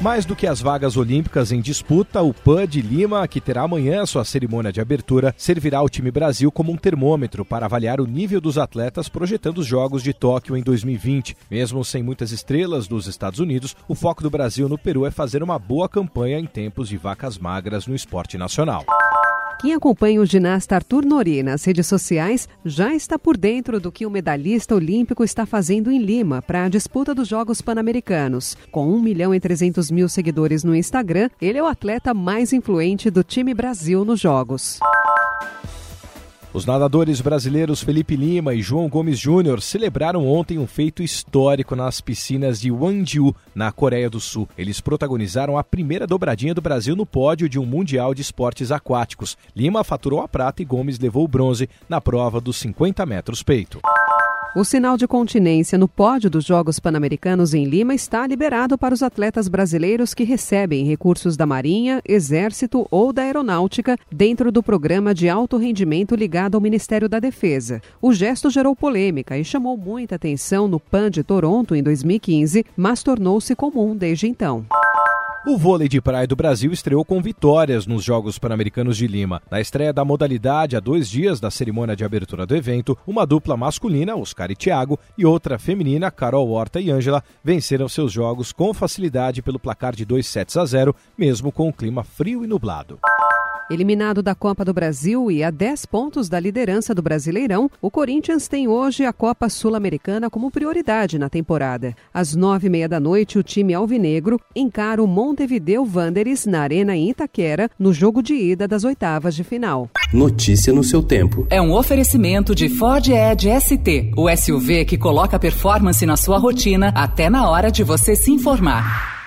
Mais do que as vagas olímpicas em disputa, o PAN de Lima, que terá amanhã sua cerimônia de abertura, servirá ao time Brasil como um termômetro para avaliar o nível dos atletas projetando os Jogos de Tóquio em 2020. Mesmo sem muitas estrelas dos Estados Unidos, o foco do Brasil no Peru é fazer uma boa campanha em tempos de vacas magras no esporte nacional. Quem acompanha o ginasta Arthur Nori nas redes sociais já está por dentro do que o medalhista olímpico está fazendo em Lima para a disputa dos Jogos Pan-Americanos. Com 1 milhão e 300 mil seguidores no Instagram, ele é o atleta mais influente do time Brasil nos Jogos. Os nadadores brasileiros Felipe Lima e João Gomes Júnior celebraram ontem um feito histórico nas piscinas de Wangju, na Coreia do Sul. Eles protagonizaram a primeira dobradinha do Brasil no pódio de um Mundial de Esportes Aquáticos. Lima faturou a prata e Gomes levou o bronze na prova dos 50 metros peito. O sinal de continência no pódio dos Jogos Pan-Americanos em Lima está liberado para os atletas brasileiros que recebem recursos da Marinha, Exército ou da Aeronáutica dentro do programa de alto rendimento ligado ao Ministério da Defesa. O gesto gerou polêmica e chamou muita atenção no PAN de Toronto em 2015, mas tornou-se comum desde então. O vôlei de praia do Brasil estreou com vitórias nos Jogos Pan-Americanos de Lima. Na estreia da modalidade, há dois dias da cerimônia de abertura do evento, uma dupla masculina, Oscar e Thiago, e outra feminina, Carol Horta e Ângela, venceram seus jogos com facilidade pelo placar de 2 sets a 0, mesmo com o clima frio e nublado. Eliminado da Copa do Brasil e a 10 pontos da liderança do Brasileirão, o Corinthians tem hoje a Copa Sul-Americana como prioridade na temporada. Às nove e meia da noite, o time alvinegro encara o Montevideo Wanderers na Arena em Itaquera, no jogo de ida das oitavas de final. Notícia no seu tempo. É um oferecimento de Ford Edge ST, o SUV que coloca performance na sua rotina até na hora de você se informar.